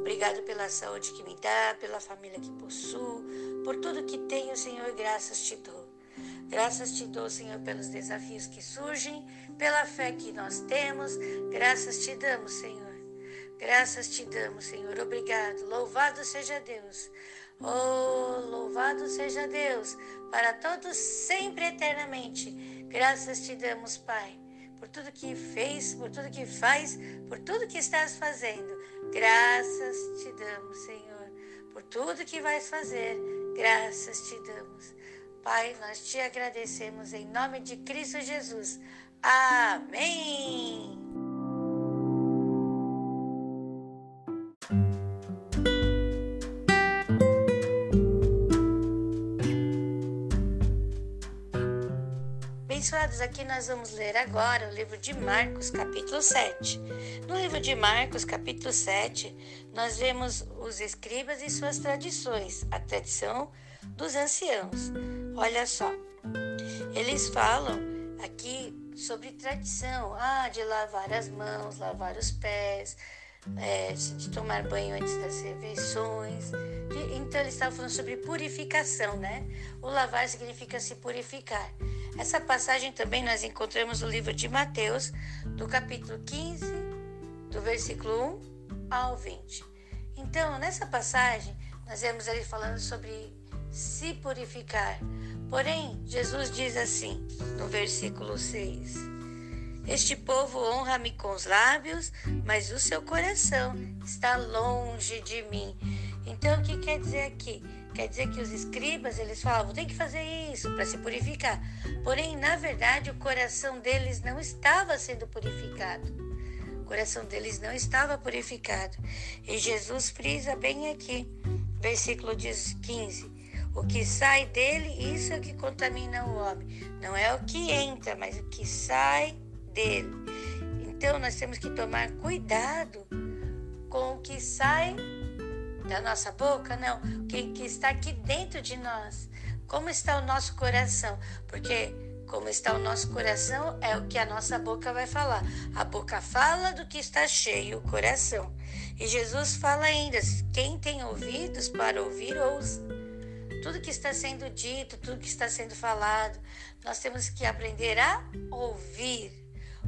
Obrigado pela saúde que me dá, pela família que possuo, por tudo que tenho, Senhor, graças te dou. Graças te dou, Senhor, pelos desafios que surgem, pela fé que nós temos. Graças te damos, Senhor. Graças te damos, Senhor. Obrigado. Louvado seja Deus. Oh, louvado seja Deus, para todos sempre eternamente. Graças te damos, Pai, por tudo que fez, por tudo que faz, por tudo que estás fazendo. Graças te damos, Senhor, por tudo que vais fazer. Graças te damos. Pai, nós te agradecemos em nome de Cristo Jesus. Amém. Abençoados, aqui nós vamos ler agora o livro de Marcos, capítulo 7. No livro de Marcos, capítulo 7, nós vemos os escribas e suas tradições, a tradição dos anciãos. Olha só, eles falam aqui sobre tradição, ah, de lavar as mãos, lavar os pés, é, de tomar banho antes das refeições. Então, eles estavam falando sobre purificação, né? O lavar significa se purificar. Essa passagem também nós encontramos no livro de Mateus, do capítulo 15, do versículo 1 ao 20. Então, nessa passagem, nós vemos ele falando sobre se purificar. Porém, Jesus diz assim, no versículo 6: Este povo honra-me com os lábios, mas o seu coração está longe de mim. Então, o que quer dizer aqui? Quer dizer que os escribas, eles falavam, tem que fazer isso para se purificar. Porém, na verdade, o coração deles não estava sendo purificado. O coração deles não estava purificado. E Jesus frisa bem aqui, versículo 15. O que sai dele, isso é o que contamina o homem. Não é o que entra, mas o que sai dele. Então nós temos que tomar cuidado com o que sai da nossa boca, não, o que, que está aqui dentro de nós. Como está o nosso coração? Porque como está o nosso coração é o que a nossa boca vai falar. A boca fala do que está cheio o coração. E Jesus fala ainda: quem tem ouvidos para ouvir, ouça tudo que está sendo dito, tudo que está sendo falado. Nós temos que aprender a ouvir,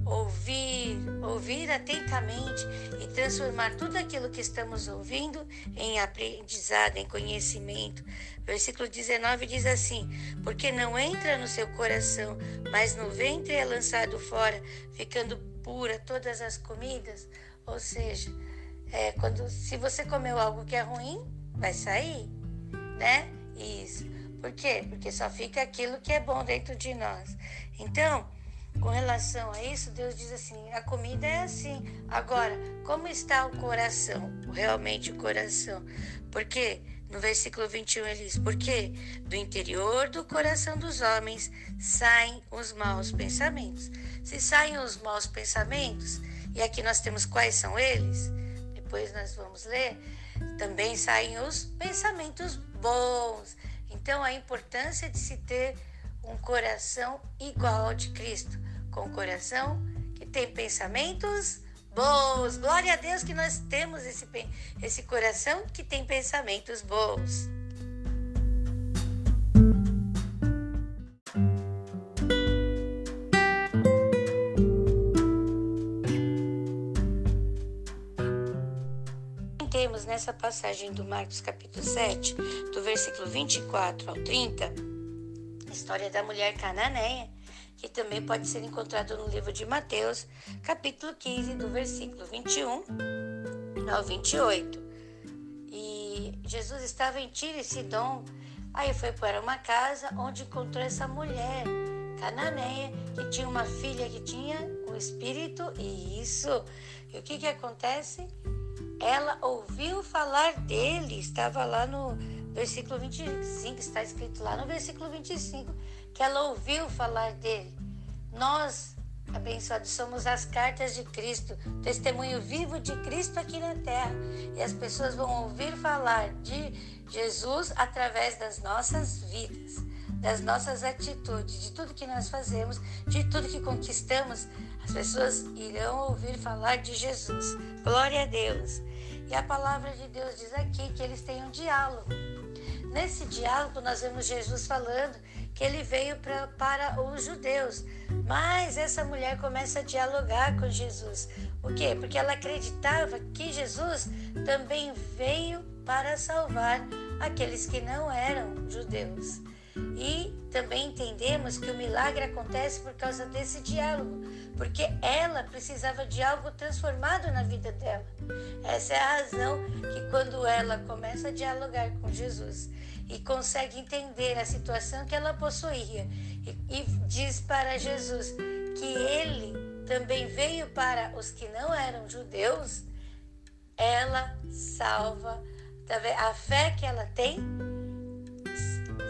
ouvir, ouvir atentamente e transformar tudo aquilo que estamos ouvindo em aprendizado, em conhecimento. Versículo 19 diz assim: Porque não entra no seu coração, mas no ventre é lançado fora, ficando pura todas as comidas. Ou seja, é, quando se você comeu algo que é ruim, vai sair, né? Isso. Por quê? Porque só fica aquilo que é bom dentro de nós. Então, com relação a isso, Deus diz assim: a comida é assim. Agora, como está o coração? Realmente o coração. Porque no versículo 21 ele diz: Porque do interior do coração dos homens saem os maus pensamentos. Se saem os maus pensamentos, e aqui nós temos quais são eles, depois nós vamos ler, também saem os pensamentos bons. Então, a importância de se ter um coração igual ao de Cristo, com um coração que tem pensamentos bons. Glória a Deus que nós temos esse, esse coração que tem pensamentos bons. nessa passagem do Marcos capítulo 7, do versículo 24 ao 30, a história da mulher cananeia, que também pode ser encontrado no livro de Mateus, capítulo 15, do versículo 21 ao 28. E Jesus estava em Tiro e Sidom, aí foi para uma casa onde encontrou essa mulher cananeia que tinha uma filha que tinha um espírito e isso. E o que que acontece? ela ouviu falar dele, estava lá no versículo 25, está escrito lá no versículo 25, que ela ouviu falar dele. Nós, abençoados, somos as cartas de Cristo, testemunho vivo de Cristo aqui na terra. E as pessoas vão ouvir falar de Jesus através das nossas vidas, das nossas atitudes, de tudo que nós fazemos, de tudo que conquistamos. As pessoas irão ouvir falar de Jesus. Glória a Deus. E a palavra de Deus diz aqui que eles têm um diálogo. Nesse diálogo, nós vemos Jesus falando que ele veio pra, para os judeus. Mas essa mulher começa a dialogar com Jesus. O quê? Porque ela acreditava que Jesus também veio para salvar aqueles que não eram judeus. E também entendemos que o milagre acontece por causa desse diálogo, porque ela precisava de algo transformado na vida dela. Essa é a razão que quando ela começa a dialogar com Jesus e consegue entender a situação que ela possuía e, e diz para Jesus que ele também veio para os que não eram judeus, ela salva a fé que ela tem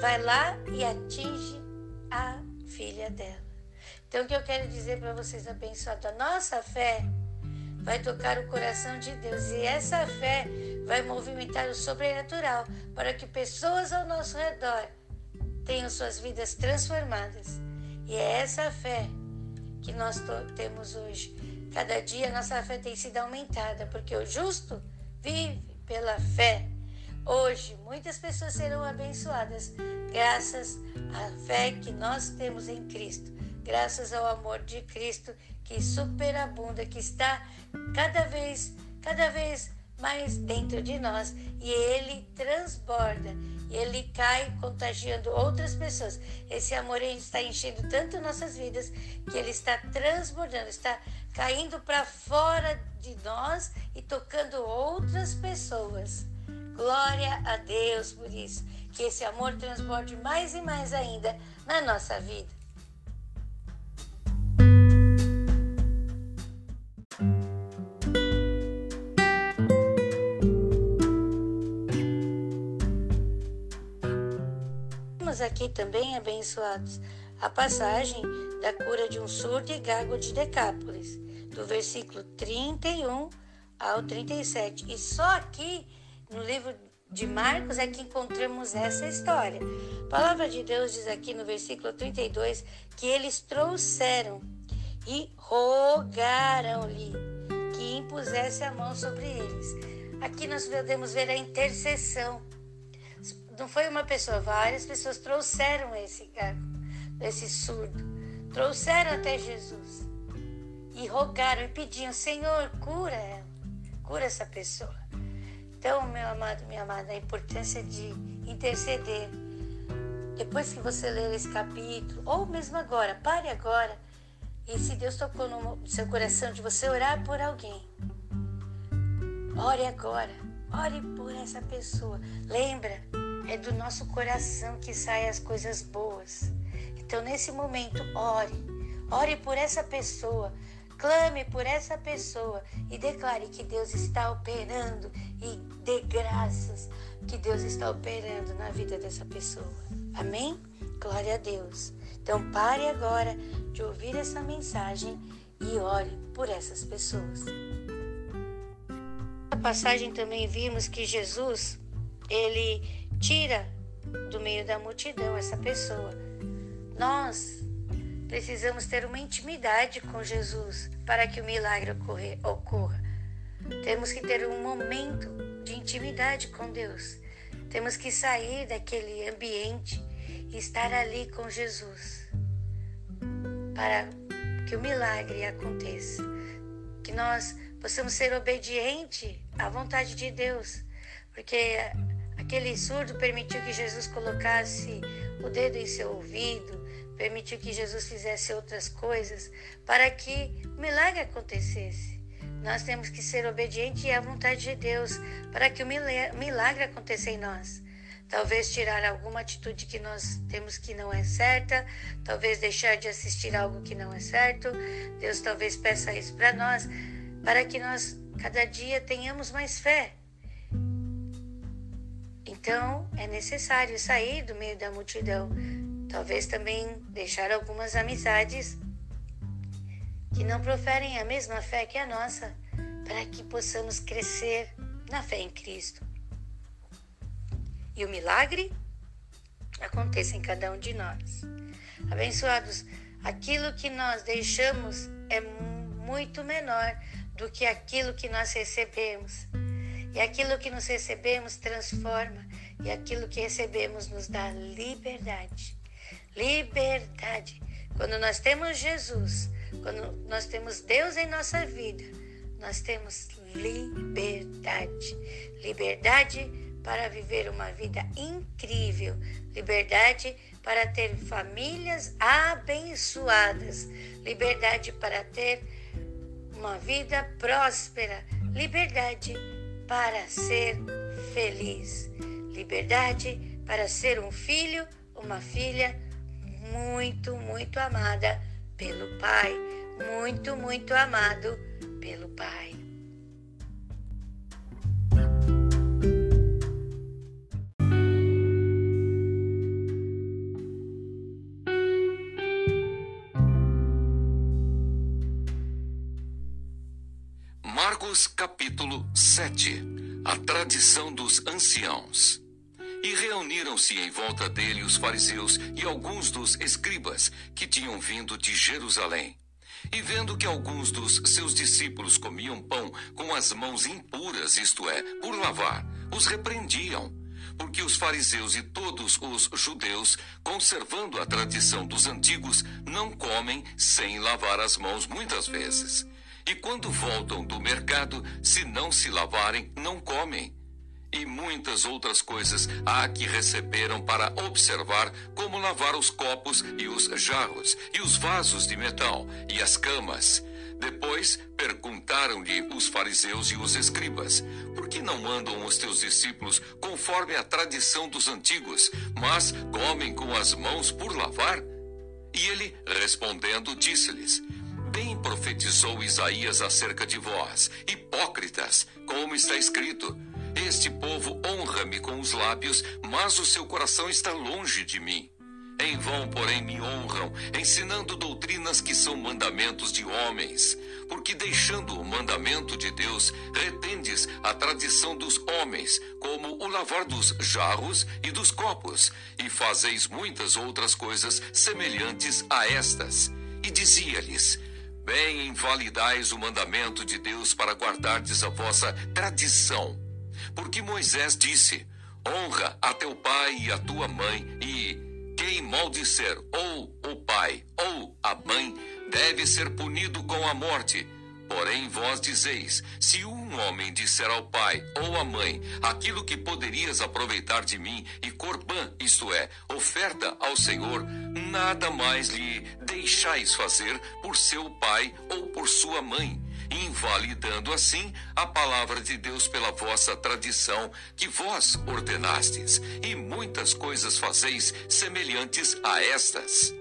vai lá e atinge a filha dela. Então, o que eu quero dizer para vocês, abençoado, a nossa fé vai tocar o coração de Deus e essa fé vai movimentar o sobrenatural para que pessoas ao nosso redor tenham suas vidas transformadas. E é essa fé que nós temos hoje. Cada dia a nossa fé tem sido aumentada, porque o justo vive pela fé. Hoje, muitas pessoas serão abençoadas graças à fé que nós temos em Cristo, graças ao amor de Cristo que superabunda, que está cada vez, cada vez mais dentro de nós e ele transborda, ele cai contagiando outras pessoas. Esse amor está enchendo tanto nossas vidas que ele está transbordando, está caindo para fora de nós e tocando outras pessoas. Glória a Deus por isso. Que esse amor transborde mais e mais ainda na nossa vida. Aqui também, abençoados, a passagem da cura de um surdo e gago de Decápolis, do versículo 31 ao 37. E só aqui no livro de Marcos é que encontramos essa história. A palavra de Deus diz aqui no versículo 32 que eles trouxeram e rogaram-lhe que impusesse a mão sobre eles. Aqui nós podemos ver a intercessão. Não foi uma pessoa, várias pessoas trouxeram esse gago, esse surdo, trouxeram até Jesus e rogaram e pediam: Senhor, cura ela, cura essa pessoa. Então, meu amado, minha amada, a importância de interceder. Depois que você ler esse capítulo, ou mesmo agora, pare agora. E se Deus tocou no seu coração de você orar por alguém, ore agora. Ore por essa pessoa. Lembra, é do nosso coração que saem as coisas boas. Então, nesse momento, ore. Ore por essa pessoa. Clame por essa pessoa e declare que Deus está operando e dê graças que Deus está operando na vida dessa pessoa. Amém? Glória a Deus. Então pare agora de ouvir essa mensagem e ore por essas pessoas. Na passagem também vimos que Jesus, ele tira do meio da multidão essa pessoa. Nós precisamos ter uma intimidade com Jesus para que o milagre ocorra. Temos que ter um momento de intimidade com Deus. Temos que sair daquele ambiente e estar ali com Jesus para que o milagre aconteça. Que nós possamos ser obedientes à vontade de Deus, porque aquele surdo permitiu que Jesus colocasse o dedo em seu ouvido, permitiu que Jesus fizesse outras coisas para que o milagre acontecesse. Nós temos que ser obedientes à vontade de Deus para que o milagre aconteça em nós. Talvez tirar alguma atitude que nós temos que não é certa, talvez deixar de assistir algo que não é certo. Deus talvez peça isso para nós, para que nós cada dia tenhamos mais fé. Então é necessário sair do meio da multidão, Talvez também deixar algumas amizades que não proferem a mesma fé que a nossa, para que possamos crescer na fé em Cristo. E o milagre aconteça em cada um de nós. Abençoados, aquilo que nós deixamos é muito menor do que aquilo que nós recebemos. E aquilo que nos recebemos transforma, e aquilo que recebemos nos dá liberdade. Liberdade. Quando nós temos Jesus, quando nós temos Deus em nossa vida, nós temos liberdade. Liberdade para viver uma vida incrível, liberdade para ter famílias abençoadas, liberdade para ter uma vida próspera, liberdade para ser feliz, liberdade para ser um filho, uma filha muito, muito amada pelo Pai, muito, muito amado pelo Pai. Marcos capítulo 7 A tradição dos anciãos. E reuniram-se em volta dele os fariseus e alguns dos escribas que tinham vindo de Jerusalém. E vendo que alguns dos seus discípulos comiam pão com as mãos impuras, isto é, por lavar, os repreendiam. Porque os fariseus e todos os judeus, conservando a tradição dos antigos, não comem sem lavar as mãos muitas vezes. E quando voltam do mercado, se não se lavarem, não comem. E muitas outras coisas há que receberam para observar como lavar os copos e os jarros, e os vasos de metal, e as camas. Depois perguntaram-lhe os fariseus e os escribas: Por que não andam os teus discípulos conforme a tradição dos antigos, mas comem com as mãos por lavar? E ele, respondendo, disse-lhes: profetizou Isaías acerca de vós, hipócritas, como está escrito: Este povo honra-me com os lábios, mas o seu coração está longe de mim. Em vão, porém, me honram, ensinando doutrinas que são mandamentos de homens. Porque deixando o mandamento de Deus, retendes a tradição dos homens, como o lavar dos jarros e dos copos, e fazeis muitas outras coisas semelhantes a estas. E dizia-lhes: Bem invalidais o mandamento de Deus para guardardes a vossa tradição. Porque Moisés disse: Honra a teu pai e a tua mãe, e quem maldizer ou o pai ou a mãe deve ser punido com a morte. Porém, vós dizeis: se um homem disser ao pai ou à mãe aquilo que poderias aproveitar de mim, e corbã, isto é, oferta ao Senhor, nada mais lhe deixais fazer por seu pai ou por sua mãe, invalidando assim a palavra de Deus pela vossa tradição que vós ordenastes, e muitas coisas fazeis semelhantes a estas.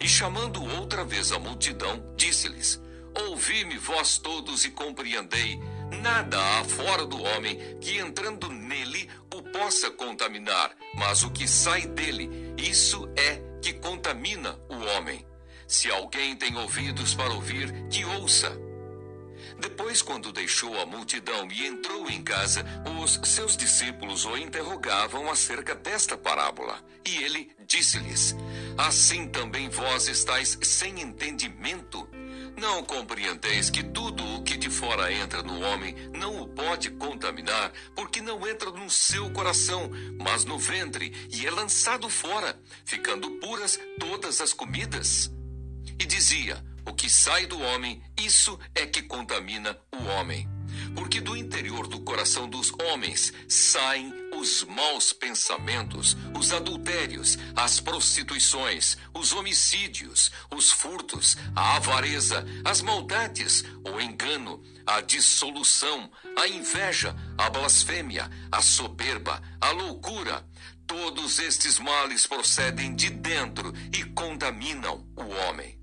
E chamando outra vez a multidão, disse-lhes: Ouvi-me vós todos e compreendei. Nada há fora do homem que entrando nele o possa contaminar, mas o que sai dele, isso é que contamina o homem. Se alguém tem ouvidos para ouvir, que ouça. Depois, quando deixou a multidão e entrou em casa, os seus discípulos o interrogavam acerca desta parábola. E ele disse-lhes: Assim também vós estáis sem entendimento. Não compreendeis que tudo o que de fora entra no homem não o pode contaminar, porque não entra no seu coração, mas no ventre, e é lançado fora, ficando puras todas as comidas? E dizia: O que sai do homem, isso é que contamina o homem. Porque do interior do coração dos homens saem os maus pensamentos, os adultérios, as prostituições, os homicídios, os furtos, a avareza, as maldades, o engano, a dissolução, a inveja, a blasfêmia, a soberba, a loucura. Todos estes males procedem de dentro e contaminam o homem.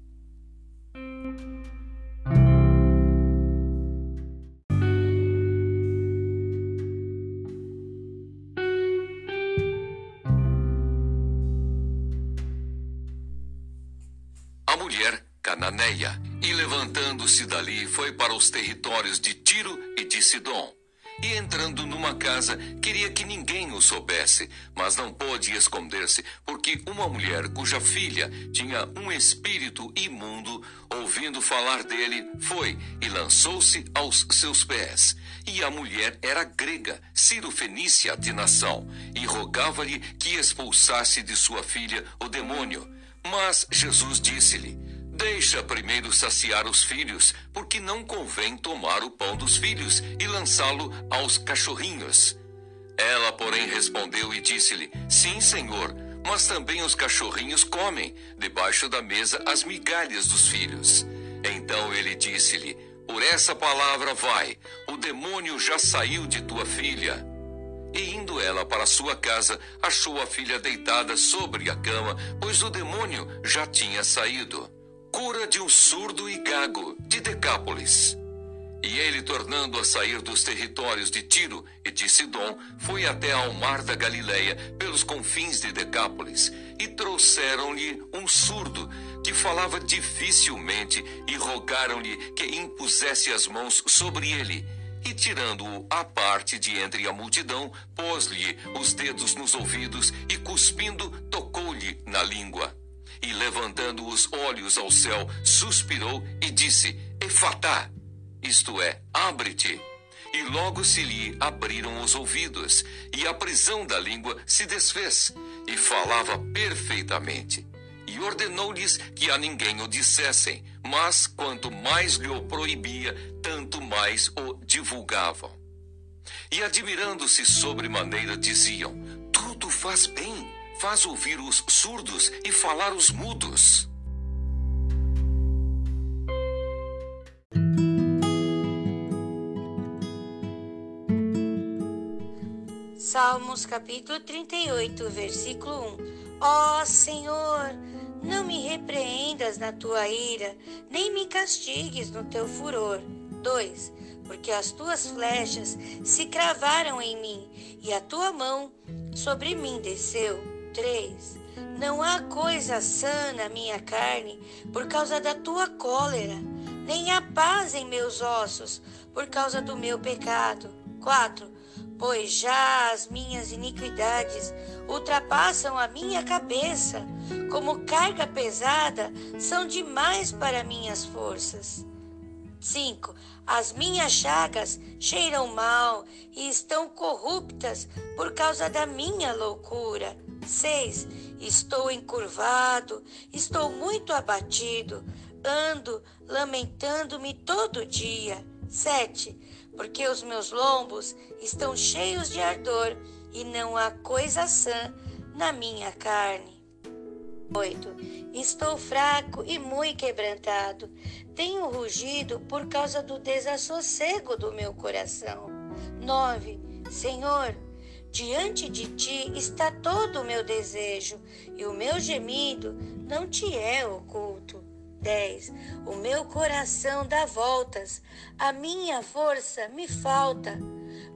Levantando-se dali foi para os territórios de Tiro e de Sidom. E entrando numa casa, queria que ninguém o soubesse, mas não pôde esconder-se, porque uma mulher cuja filha tinha um espírito imundo, ouvindo falar dele, foi e lançou-se aos seus pés. E a mulher era grega, Ciro-fenícia de nação, e rogava-lhe que expulsasse de sua filha o demônio. Mas Jesus disse-lhe: Deixa primeiro saciar os filhos, porque não convém tomar o pão dos filhos e lançá-lo aos cachorrinhos. Ela, porém, respondeu e disse-lhe: Sim, senhor, mas também os cachorrinhos comem debaixo da mesa as migalhas dos filhos. Então ele disse-lhe: Por essa palavra vai, o demônio já saiu de tua filha. E indo ela para sua casa, achou a filha deitada sobre a cama, pois o demônio já tinha saído. Cura de um surdo e gago de Decápolis. E ele, tornando a sair dos territórios de Tiro e de Sidom, foi até ao mar da Galileia, pelos confins de Decápolis, e trouxeram-lhe um surdo que falava dificilmente e rogaram-lhe que impusesse as mãos sobre ele. E tirando-o à parte de entre a multidão, pôs-lhe os dedos nos ouvidos e, cuspindo, tocou-lhe na língua. E levantando os olhos ao céu, suspirou e disse: Efatá isto é, abre-te. E logo se lhe abriram os ouvidos, e a prisão da língua se desfez, e falava perfeitamente. E ordenou-lhes que a ninguém o dissessem, mas quanto mais lhe o proibia, tanto mais o divulgavam. E admirando-se sobremaneira, diziam: Tudo faz bem, faz ouvir os surdos e falar os mudos. Salmos capítulo 38, versículo 1. Ó Senhor, não me repreendas na tua ira, nem me castigues no teu furor. 2. Porque as tuas flechas se cravaram em mim, e a tua mão sobre mim desceu. 3. Não há coisa sã na minha carne por causa da tua cólera, nem há paz em meus ossos por causa do meu pecado. 4 pois já as minhas iniquidades ultrapassam a minha cabeça, como carga pesada são demais para minhas forças. 5. As minhas chagas cheiram mal e estão corruptas por causa da minha loucura. 6. Estou encurvado, estou muito abatido, ando lamentando-me todo dia. 7 porque os meus lombos estão cheios de ardor e não há coisa sã na minha carne. 8. Estou fraco e muito quebrantado. Tenho rugido por causa do desassossego do meu coração. 9. Senhor, diante de ti está todo o meu desejo, e o meu gemido não te é oculto. 10. O meu coração dá voltas, a minha força me falta.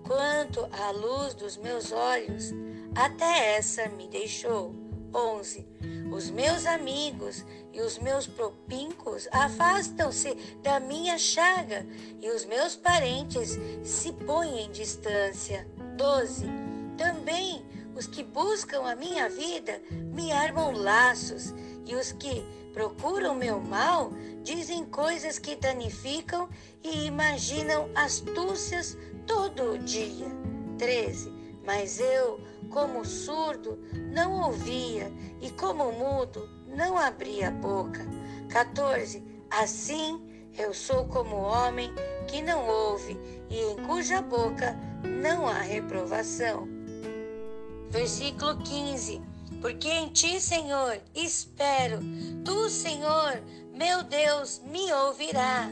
Quanto à luz dos meus olhos, até essa me deixou. 11. Os meus amigos e os meus propincos afastam-se da minha chaga, e os meus parentes se põem em distância. 12. Também os que buscam a minha vida me armam laços, e os que procuram meu mal, dizem coisas que danificam e imaginam astúcias todo o dia. 13. Mas eu, como surdo, não ouvia e como mudo, não abria a boca. 14. Assim eu sou como homem que não ouve e em cuja boca não há reprovação. Versículo 15 porque em ti, Senhor, espero. Tu, Senhor, meu Deus, me ouvirá.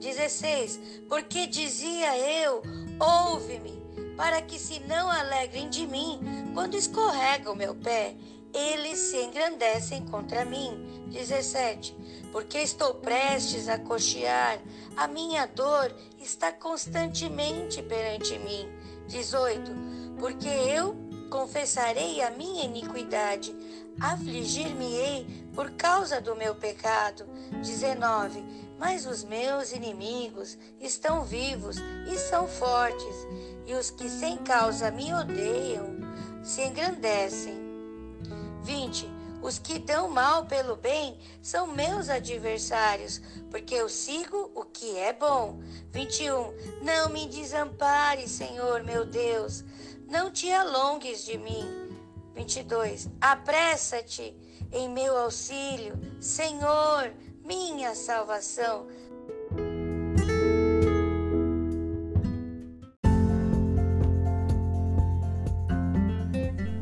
16. Porque dizia eu: ouve-me, para que se não alegrem de mim quando escorrega o meu pé, eles se engrandecem contra mim. 17. Porque estou prestes a cochear, a minha dor está constantemente perante mim. 18. Porque eu confessarei a minha iniquidade, afligir-me-ei por causa do meu pecado. 19. Mas os meus inimigos estão vivos e são fortes, e os que sem causa me odeiam se engrandecem. 20. Os que dão mal pelo bem são meus adversários, porque eu sigo o que é bom. 21. Não me desampare, Senhor, meu Deus. Não te alongues de mim. 22. Apressa-te em meu auxílio, Senhor, minha salvação.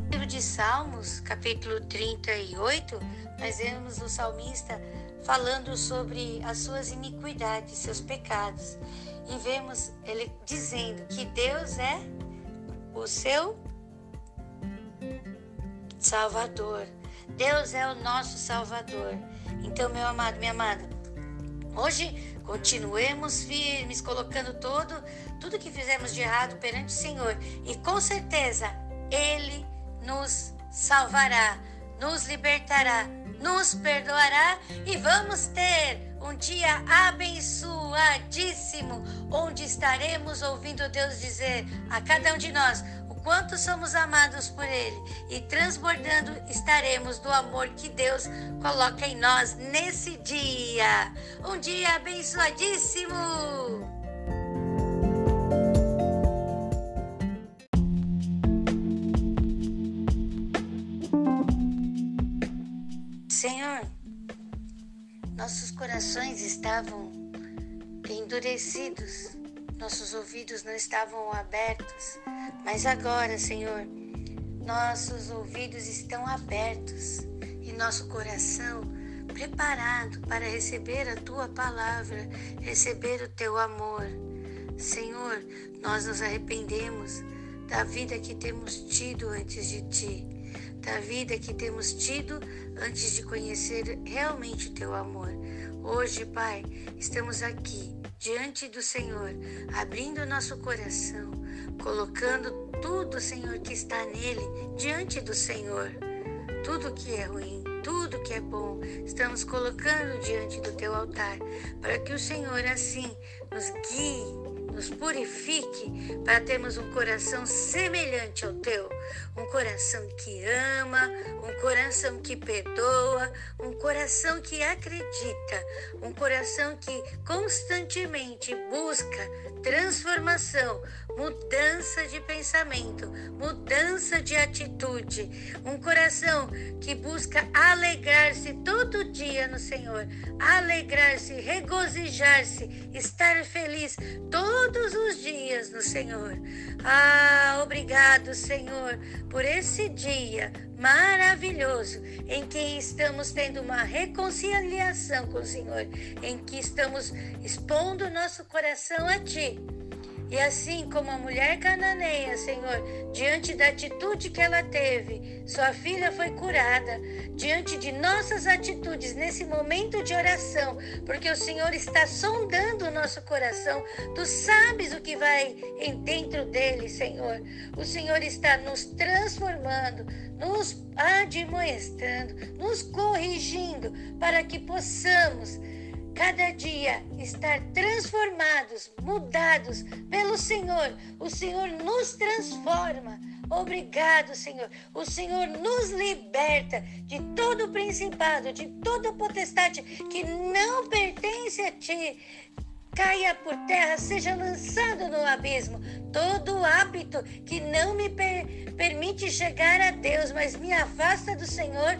Livro de Salmos, capítulo 38, nós vemos o salmista falando sobre as suas iniquidades, seus pecados. E vemos ele dizendo que Deus é o seu Salvador. Deus é o nosso Salvador. Então, meu amado, minha amada, hoje continuemos firmes, colocando todo, tudo que fizemos de errado perante o Senhor. E com certeza Ele nos salvará, nos libertará, nos perdoará e vamos ter um dia abençoadíssimo, onde estaremos ouvindo Deus dizer a cada um de nós o quanto somos amados por Ele e transbordando estaremos do amor que Deus coloca em nós nesse dia. Um dia abençoadíssimo! Senhor, nossos corações estavam endurecidos, nossos ouvidos não estavam abertos, mas agora, Senhor, nossos ouvidos estão abertos e nosso coração preparado para receber a tua palavra, receber o teu amor. Senhor, nós nos arrependemos da vida que temos tido antes de ti da vida que temos tido antes de conhecer realmente o teu amor. Hoje, Pai, estamos aqui diante do Senhor, abrindo nosso coração, colocando tudo, Senhor, que está nele diante do Senhor. Tudo que é ruim, tudo que é bom, estamos colocando diante do teu altar, para que o Senhor assim nos guie nos purifique para termos um coração semelhante ao teu, um coração que ama, um coração que perdoa, um coração que acredita, um coração que constantemente busca transformação, mudança de pensamento, mudança de atitude, um coração que busca alegrar-se todo dia no Senhor, alegrar-se, regozijar-se, estar feliz todos os dias no Senhor. Ah, obrigado, Senhor, por esse dia maravilhoso em que estamos tendo uma reconciliação com o Senhor, em que estamos expondo nosso coração a Ti e assim como a mulher cananeia, Senhor, diante da atitude que ela teve, sua filha foi curada, diante de nossas atitudes nesse momento de oração, porque o Senhor está sondando o nosso coração, tu sabes o que vai em dentro dele, Senhor. O Senhor está nos transformando, nos admoestando, nos corrigindo, para que possamos cada dia estar transformados, mudados pelo Senhor. O Senhor nos transforma. Obrigado, Senhor. O Senhor nos liberta de todo principado, de toda potestade que não pertence a ti. Caia por terra, seja lançado no abismo. Todo hábito que não me per permite chegar a Deus, mas me afasta do Senhor,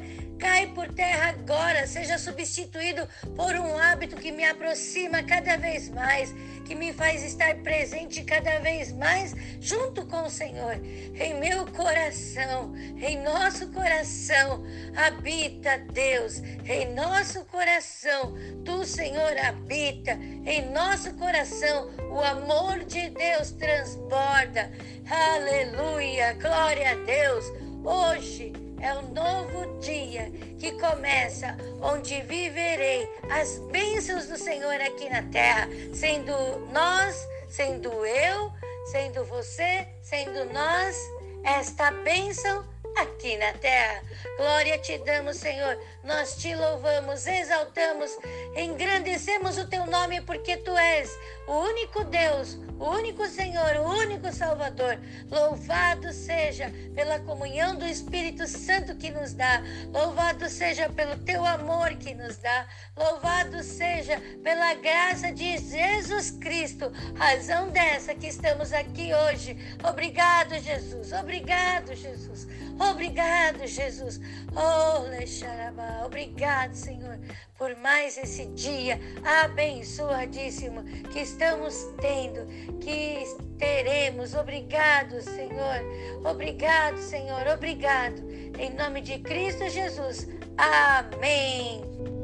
por terra agora, seja substituído por um hábito que me aproxima cada vez mais, que me faz estar presente cada vez mais junto com o Senhor. Em meu coração, em nosso coração, habita Deus. Em nosso coração, tu, Senhor, habita. Em nosso coração, o amor de Deus transborda. Aleluia, glória a Deus. Hoje, é um novo dia que começa, onde viverei as bênçãos do Senhor aqui na terra, sendo nós, sendo eu, sendo você, sendo nós, esta bênção aqui na terra. Glória te damos, Senhor. Nós te louvamos, exaltamos, engrandecemos o teu nome porque tu és o único Deus, o único Senhor, o único Salvador. Louvado seja pela comunhão do Espírito Santo que nos dá. Louvado seja pelo teu amor que nos dá. Louvado seja pela graça de Jesus Cristo, razão dessa que estamos aqui hoje. Obrigado, Jesus. Obrigado, Jesus. Obrigado, Jesus. Oh. Obrigado, Senhor, por mais esse dia abençoadíssimo que estamos tendo, que teremos. Obrigado, Senhor. Obrigado, Senhor. Obrigado. Em nome de Cristo Jesus. Amém.